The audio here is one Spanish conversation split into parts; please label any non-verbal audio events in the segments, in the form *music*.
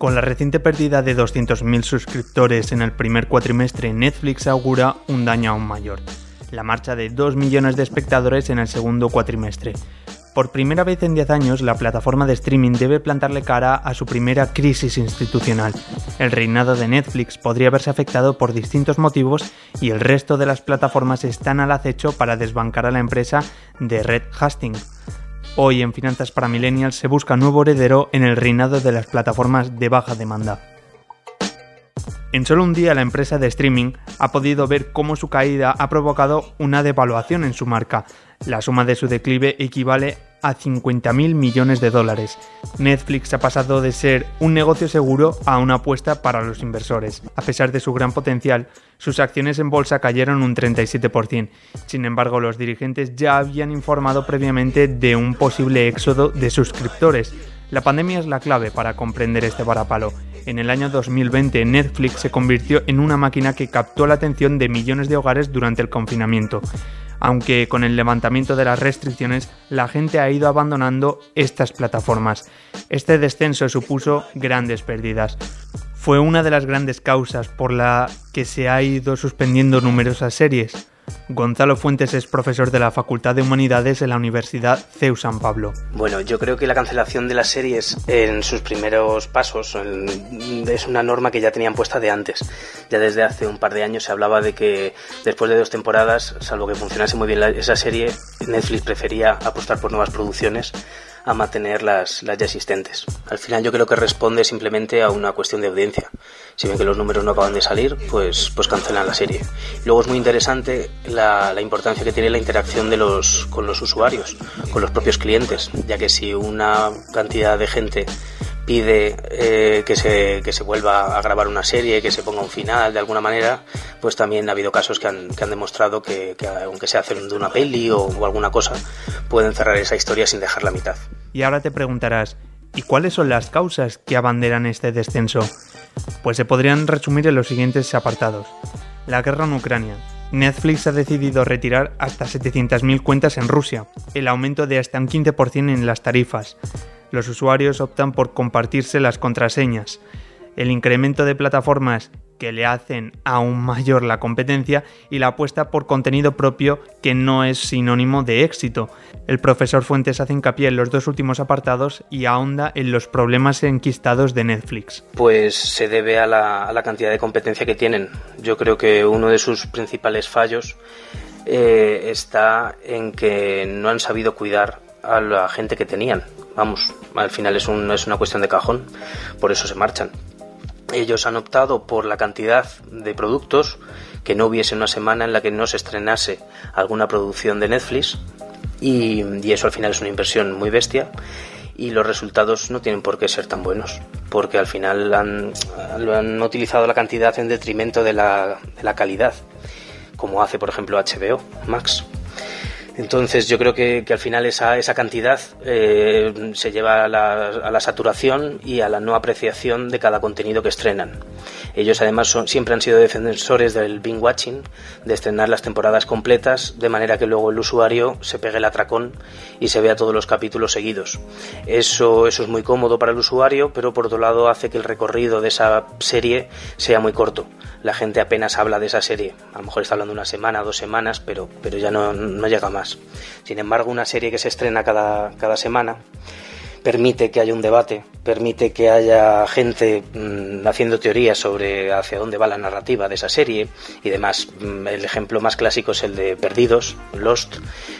Con la reciente pérdida de 200.000 suscriptores en el primer cuatrimestre, Netflix augura un daño aún mayor. La marcha de 2 millones de espectadores en el segundo cuatrimestre. Por primera vez en 10 años, la plataforma de streaming debe plantarle cara a su primera crisis institucional. El reinado de Netflix podría verse afectado por distintos motivos y el resto de las plataformas están al acecho para desbancar a la empresa de Red Hastings. Hoy en Finanzas para Millennials se busca nuevo heredero en el reinado de las plataformas de baja demanda. En solo un día la empresa de streaming ha podido ver cómo su caída ha provocado una devaluación en su marca. La suma de su declive equivale a 50.000 millones de dólares. Netflix ha pasado de ser un negocio seguro a una apuesta para los inversores. A pesar de su gran potencial, sus acciones en bolsa cayeron un 37%. Sin embargo, los dirigentes ya habían informado previamente de un posible éxodo de suscriptores. La pandemia es la clave para comprender este varapalo. En el año 2020, Netflix se convirtió en una máquina que captó la atención de millones de hogares durante el confinamiento aunque con el levantamiento de las restricciones la gente ha ido abandonando estas plataformas. Este descenso supuso grandes pérdidas. Fue una de las grandes causas por la que se ha ido suspendiendo numerosas series. Gonzalo Fuentes es profesor de la Facultad de Humanidades en la Universidad CEU San Pablo. Bueno, yo creo que la cancelación de las series en sus primeros pasos es una norma que ya tenían puesta de antes. Ya desde hace un par de años se hablaba de que después de dos temporadas, salvo que funcionase muy bien esa serie, Netflix prefería apostar por nuevas producciones a mantener las, las ya existentes. Al final yo creo que responde simplemente a una cuestión de audiencia. Si ven que los números no acaban de salir, pues, pues cancelan la serie. Luego es muy interesante la, la importancia que tiene la interacción de los, con los usuarios, con los propios clientes, ya que si una cantidad de gente pide eh, que, se, que se vuelva a grabar una serie, que se ponga un final de alguna manera, pues también ha habido casos que han, que han demostrado que, que, aunque se hacen de una peli o, o alguna cosa, pueden cerrar esa historia sin dejar la mitad. Y ahora te preguntarás, ¿y cuáles son las causas que abanderan este descenso? Pues se podrían resumir en los siguientes apartados. La guerra en Ucrania. Netflix ha decidido retirar hasta 700.000 cuentas en Rusia, el aumento de hasta un 15% en las tarifas. Los usuarios optan por compartirse las contraseñas. El incremento de plataformas que le hacen aún mayor la competencia y la apuesta por contenido propio que no es sinónimo de éxito. El profesor Fuentes hace hincapié en los dos últimos apartados y ahonda en los problemas enquistados de Netflix. Pues se debe a la, cantidad de competencia que tienen. Yo creo que uno de sus principales fallos eh, está en que no han sabido cuidar a la gente que tenían. Vamos, al final es, un, es una cuestión de cajón, por eso se marchan. Ellos han optado por la cantidad de productos, que no hubiese una semana en la que no se estrenase alguna producción de Netflix, y, y, eso al final es una inversión muy bestia. Y los resultados no tienen por qué ser tan buenos, porque al final han, han utilizado la cantidad en detrimento de la, de la calidad, como hace por ejemplo HBO Max. Entonces yo creo que, al final esa, esa cantidad eh, se lleva a la, a la, saturación y a la no apreciación de cada contenido que estrenan. Ellos además siempre han sido defensores del binge watching, de estrenar las temporadas completas, de manera que luego el usuario se pegue el atracón y se vea todos los capítulos seguidos. Eso, eso es muy cómodo para el usuario, pero por otro lado hace que el recorrido de esa serie sea muy corto. La gente apenas habla de esa serie. A lo mejor está hablando una semana, dos semanas, pero, pero ya no, no llega más. Sin embargo, una serie que se estrena cada, cada semana permite que haya un debate, permite que haya gente mmm, haciendo teorías sobre hacia dónde va la narrativa de esa serie y demás. El ejemplo más clásico es el de Perdidos, Lost,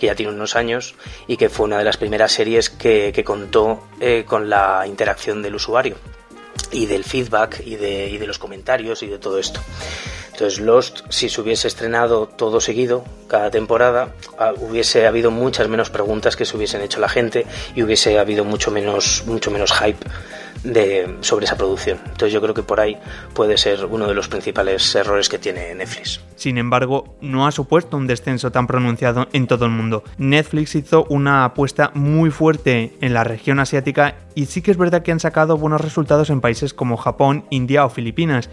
que ya tiene unos años y que fue una de las primeras series que, contó eh, con la interacción del usuario y del feedback de, y de los comentarios y de todo esto. Entonces Lost, si se hubiese estrenado todo seguido, cada temporada, hubiese habido muchas menos preguntas que se hubiesen hecho la gente y hubiese habido mucho menos, mucho menos hype de, sobre esa producción. Entonces yo creo que por ahí puede ser uno de los principales errores que tiene Netflix. Sin embargo, no ha supuesto un descenso tan pronunciado en todo el mundo. Netflix hizo una apuesta muy fuerte en la región asiática y sí que es verdad que han sacado buenos resultados en países como Japón, India o Filipinas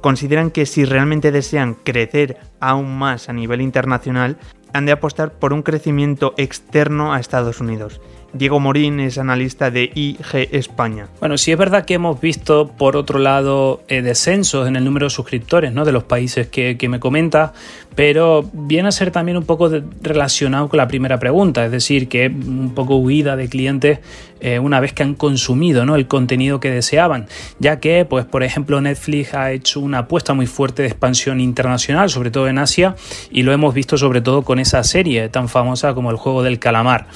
consideran que si realmente desean crecer aún más a nivel internacional, han de apostar por un crecimiento externo a Estados Unidos. Diego Morín es analista de IG España. Bueno, sí es verdad que hemos visto, por otro lado, eh, descensos en el número de suscriptores ¿no? de los países que, me comenta, pero viene a ser también un poco relacionado con la primera pregunta, es decir, que un poco huida de clientes eh, una vez que han consumido ¿no? el contenido que deseaban, ya que, pues, por ejemplo, Netflix ha hecho una apuesta muy fuerte de expansión internacional, sobre todo en Asia, y lo hemos visto sobre todo con esa serie tan famosa como el juego del calamar.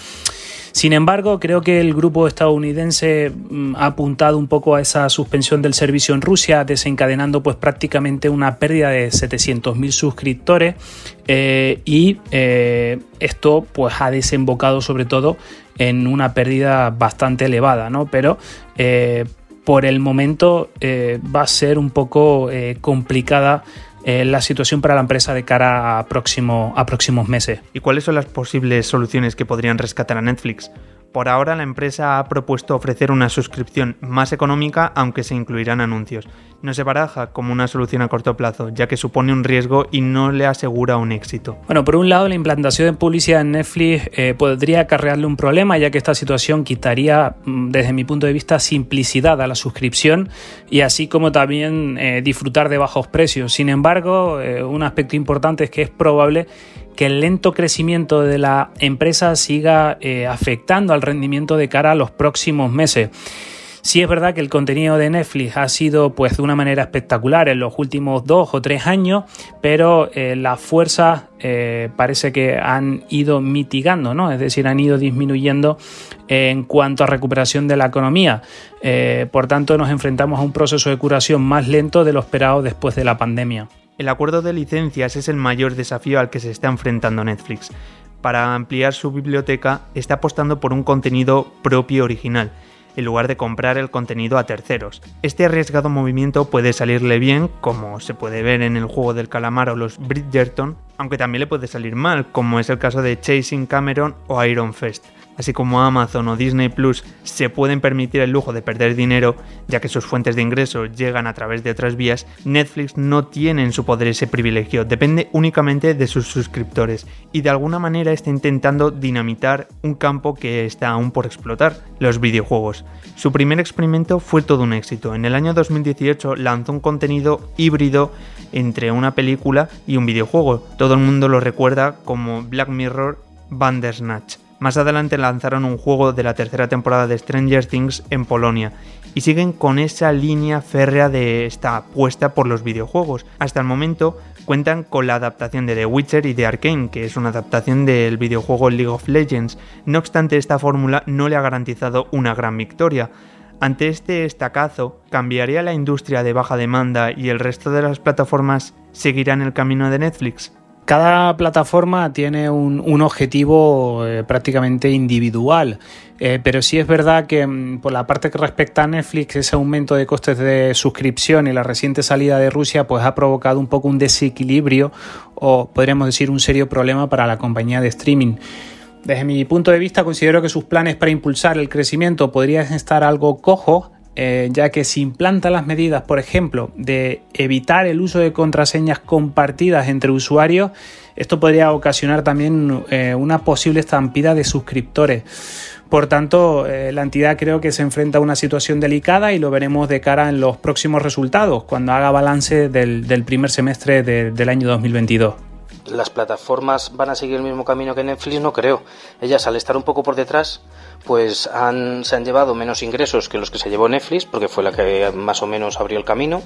Sin embargo, creo que el grupo estadounidense mm, ha apuntado un poco a esa suspensión del servicio en Rusia, desencadenando pues prácticamente una pérdida de 700.000 suscriptores eh, y eh, esto pues ha desembocado sobre todo en una pérdida bastante elevada, ¿no? Pero eh, por el momento va a ser un poco complicada eh, la situación para la empresa de cara a, próximo, a próximos meses. ¿Y cuáles son las posibles soluciones que podrían rescatar a Netflix? Por ahora la empresa ha propuesto ofrecer una suscripción más económica aunque se incluirán anuncios. No se baraja como una solución a corto plazo, ya que supone un riesgo y no le asegura un éxito. Bueno, por un lado la implantación de publicidad en Netflix eh, podría acarrearle un problema, ya que esta situación quitaría, mm, desde mi punto de vista, simplicidad a la suscripción y así como también eh, disfrutar de bajos precios. Sin embargo, eh, un aspecto importante es que es probable que el lento crecimiento de la empresa siga eh, afectando al rendimiento de cara a los próximos meses. Sí es verdad que el contenido de Netflix ha sido pues de una manera espectacular en los últimos dos o tres años, pero eh, las fuerzas eh, parece que han ido mitigando, ¿no? Es decir, han ido disminuyendo en cuanto a recuperación de la economía. por tanto, nos enfrentamos a un proceso de curación más lento de lo esperado después de la pandemia. El acuerdo de licencias es el mayor desafío al que se está enfrentando Netflix. Para ampliar su biblioteca está apostando por un contenido propio original, en lugar de comprar el contenido a terceros. Este arriesgado movimiento puede salirle bien, como se puede ver en el juego del calamar o los Bridgerton, aunque también le puede salir mal, como es el caso de Chasing Cameron o Iron Fist así como Amazon o Disney Plus, se pueden permitir el lujo de perder dinero, ya que sus fuentes de ingreso llegan a través de otras vías, Netflix no tiene en su poder ese privilegio, depende únicamente de sus suscriptores y de alguna manera está intentando dinamitar un campo que está aún por explotar, los videojuegos. Su primer experimento fue todo un éxito. En el año 2018 lanzó un contenido híbrido entre una película y un videojuego. Todo el mundo lo recuerda como Black Mirror Bandersnatch. Más adelante lanzaron un juego de la tercera temporada de Stranger Things en Polonia y siguen con esa línea férrea de esta apuesta por los videojuegos. Hasta el momento cuentan con la adaptación de The Witcher y de Arkane, que es una adaptación del videojuego League of Legends. No obstante, esta fórmula no le ha garantizado una gran victoria. Ante este estacazo, ¿cambiaría la industria de baja demanda y el resto de las plataformas seguirán el camino de Netflix? Cada plataforma tiene un, objetivo eh, prácticamente individual, eh, pero sí es verdad que mm, por la parte que respecta a Netflix, ese aumento de costes de suscripción y la reciente salida de Rusia pues ha provocado un poco un desequilibrio o podríamos decir un serio problema para la compañía de streaming. Desde mi punto de vista considero que sus planes para impulsar el crecimiento podrían estar algo cojos eh, ya que si implanta las medidas, por ejemplo, de evitar el uso de contraseñas compartidas entre usuarios, esto podría ocasionar también eh, una posible estampida de suscriptores. Por tanto, eh, la entidad creo que se enfrenta a una situación delicada y lo veremos de cara en los próximos resultados, cuando haga balance del, primer semestre del año 2022 las plataformas van a seguir el mismo camino que Netflix, no creo. Ellas, al estar un poco por detrás, pues han, se han llevado menos ingresos que los que se llevó Netflix, porque fue la que más o menos abrió el camino.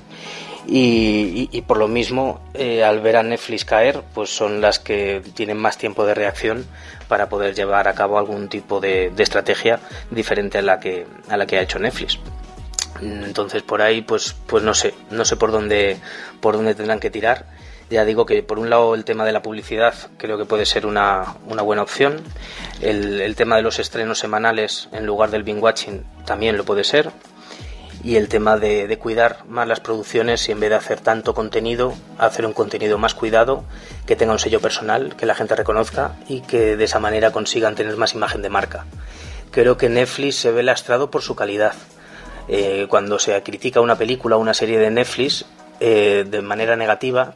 Y, por lo mismo, eh, al ver a Netflix caer, pues son las que tienen más tiempo de reacción para poder llevar a cabo algún tipo de, de estrategia diferente a la que a la que ha hecho Netflix. Entonces por ahí, pues, pues no sé, no sé por dónde, por dónde tendrán que tirar ya digo que por un lado el tema de la publicidad creo que puede ser una, buena opción. El, tema de los estrenos semanales en lugar del binge watching también lo puede ser. Y el tema de, cuidar más las producciones y en vez de hacer tanto contenido, hacer un contenido más cuidado, que tenga un sello personal, que la gente reconozca y que de esa manera consigan tener más imagen de marca. Creo que Netflix se ve lastrado por su calidad. Eh, cuando se critica una película o una serie de Netflix eh, de manera negativa,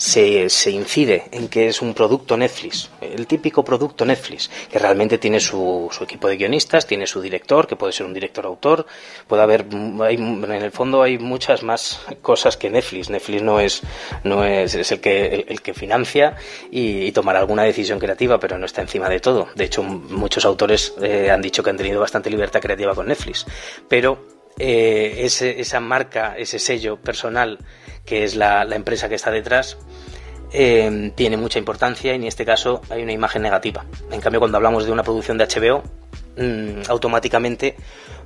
se, se, incide en que es un producto Netflix, el típico producto Netflix, que realmente tiene su, su, equipo de guionistas, tiene su director, que puede ser un director autor, puede haber, hay, en el fondo hay muchas más cosas que Netflix. Netflix no es, no es, es el que, el, que financia y, y, tomará alguna decisión creativa, pero no está encima de todo. De hecho, muchos autores eh, han dicho que han tenido bastante libertad creativa con Netflix, pero eh, esa marca, ese sello personal que es la, empresa que está detrás, eh, tiene mucha importancia y en este caso hay una imagen negativa. En cambio, cuando hablamos de una producción de HBO, mmm, automáticamente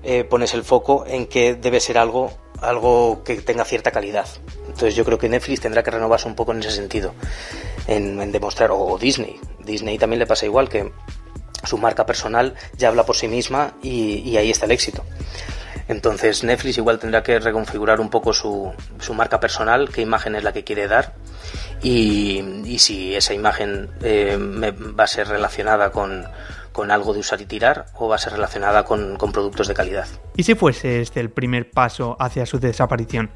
eh, pones el foco en que debe ser algo, algo que tenga cierta calidad. Entonces yo creo que Netflix tendrá que renovarse un poco en ese sentido, en, demostrar, o, o Disney. Disney también le pasa igual, que su marca personal ya habla por sí misma y, y ahí está el éxito. Entonces Netflix igual tendrá que reconfigurar un poco su, su, marca personal, qué imagen es la que quiere dar y, si esa imagen eh, me, va a ser relacionada con, con, algo de usar y tirar o va a ser relacionada con, con productos de calidad. ¿Y si fuese este el primer paso hacia su desaparición?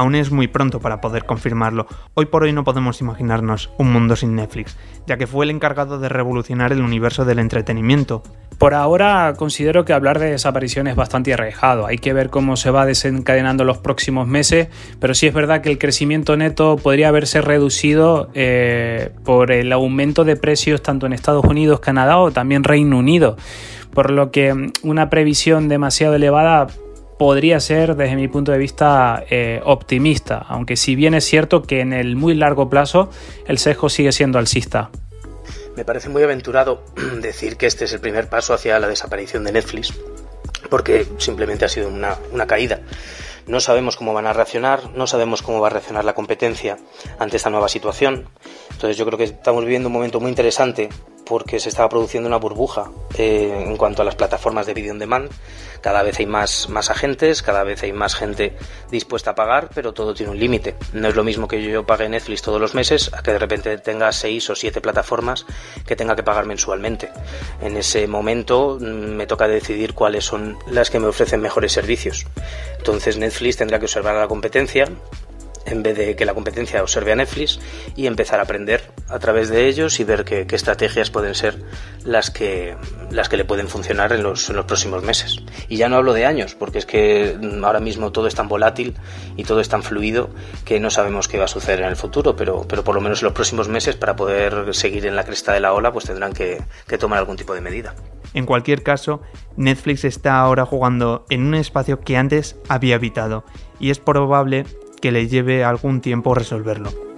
Aún es muy pronto para poder confirmarlo. Hoy por hoy no podemos imaginarnos un mundo sin Netflix, ya que fue el encargado de revolucionar el universo del entretenimiento. Por ahora considero que hablar de desaparición es bastante arriesgado. Hay que ver cómo se va desencadenando los próximos meses, pero sí es verdad que el crecimiento neto podría haberse reducido eh, por el aumento de precios tanto en Estados Unidos, Canadá o también Reino Unido. Por lo que una previsión demasiado elevada podría ser, desde mi punto de vista, eh, optimista, aunque si bien es cierto que en el muy largo plazo el sesgo sigue siendo alcista. Me parece muy aventurado *clears throat* decir que este es el primer paso hacia la desaparición de Netflix, porque simplemente ha sido una, una caída. No sabemos cómo van a reaccionar, no sabemos cómo va a reaccionar la competencia ante esta nueva situación. Entonces yo creo que estamos viviendo un momento muy interesante porque se estaba produciendo una burbuja eh, en cuanto a las plataformas de video on demand. Cada vez hay más, más agentes, cada vez hay más gente dispuesta a pagar, pero todo tiene un límite. No es lo mismo que yo pague Netflix todos los meses a que de repente tenga seis o siete plataformas que tenga que pagar mensualmente. En ese momento me toca decidir cuáles son las que me ofrecen mejores servicios. Entonces Netflix tendrá que observar a la competencia, en vez de que la competencia observe a Netflix y empezar a aprender a través de ellos y ver qué, estrategias pueden ser las que, las que le pueden funcionar en los, en los, próximos meses. Y ya no hablo de años, porque es que ahora mismo todo es tan volátil y todo es tan fluido que no sabemos qué va a suceder en el futuro, pero, pero por lo menos en los próximos meses para poder seguir en la cresta de la ola pues tendrán que tomar algún tipo de medida. En cualquier caso, Netflix está ahora jugando en un espacio que antes había habitado y es probable que le lleve algún tiempo resolverlo.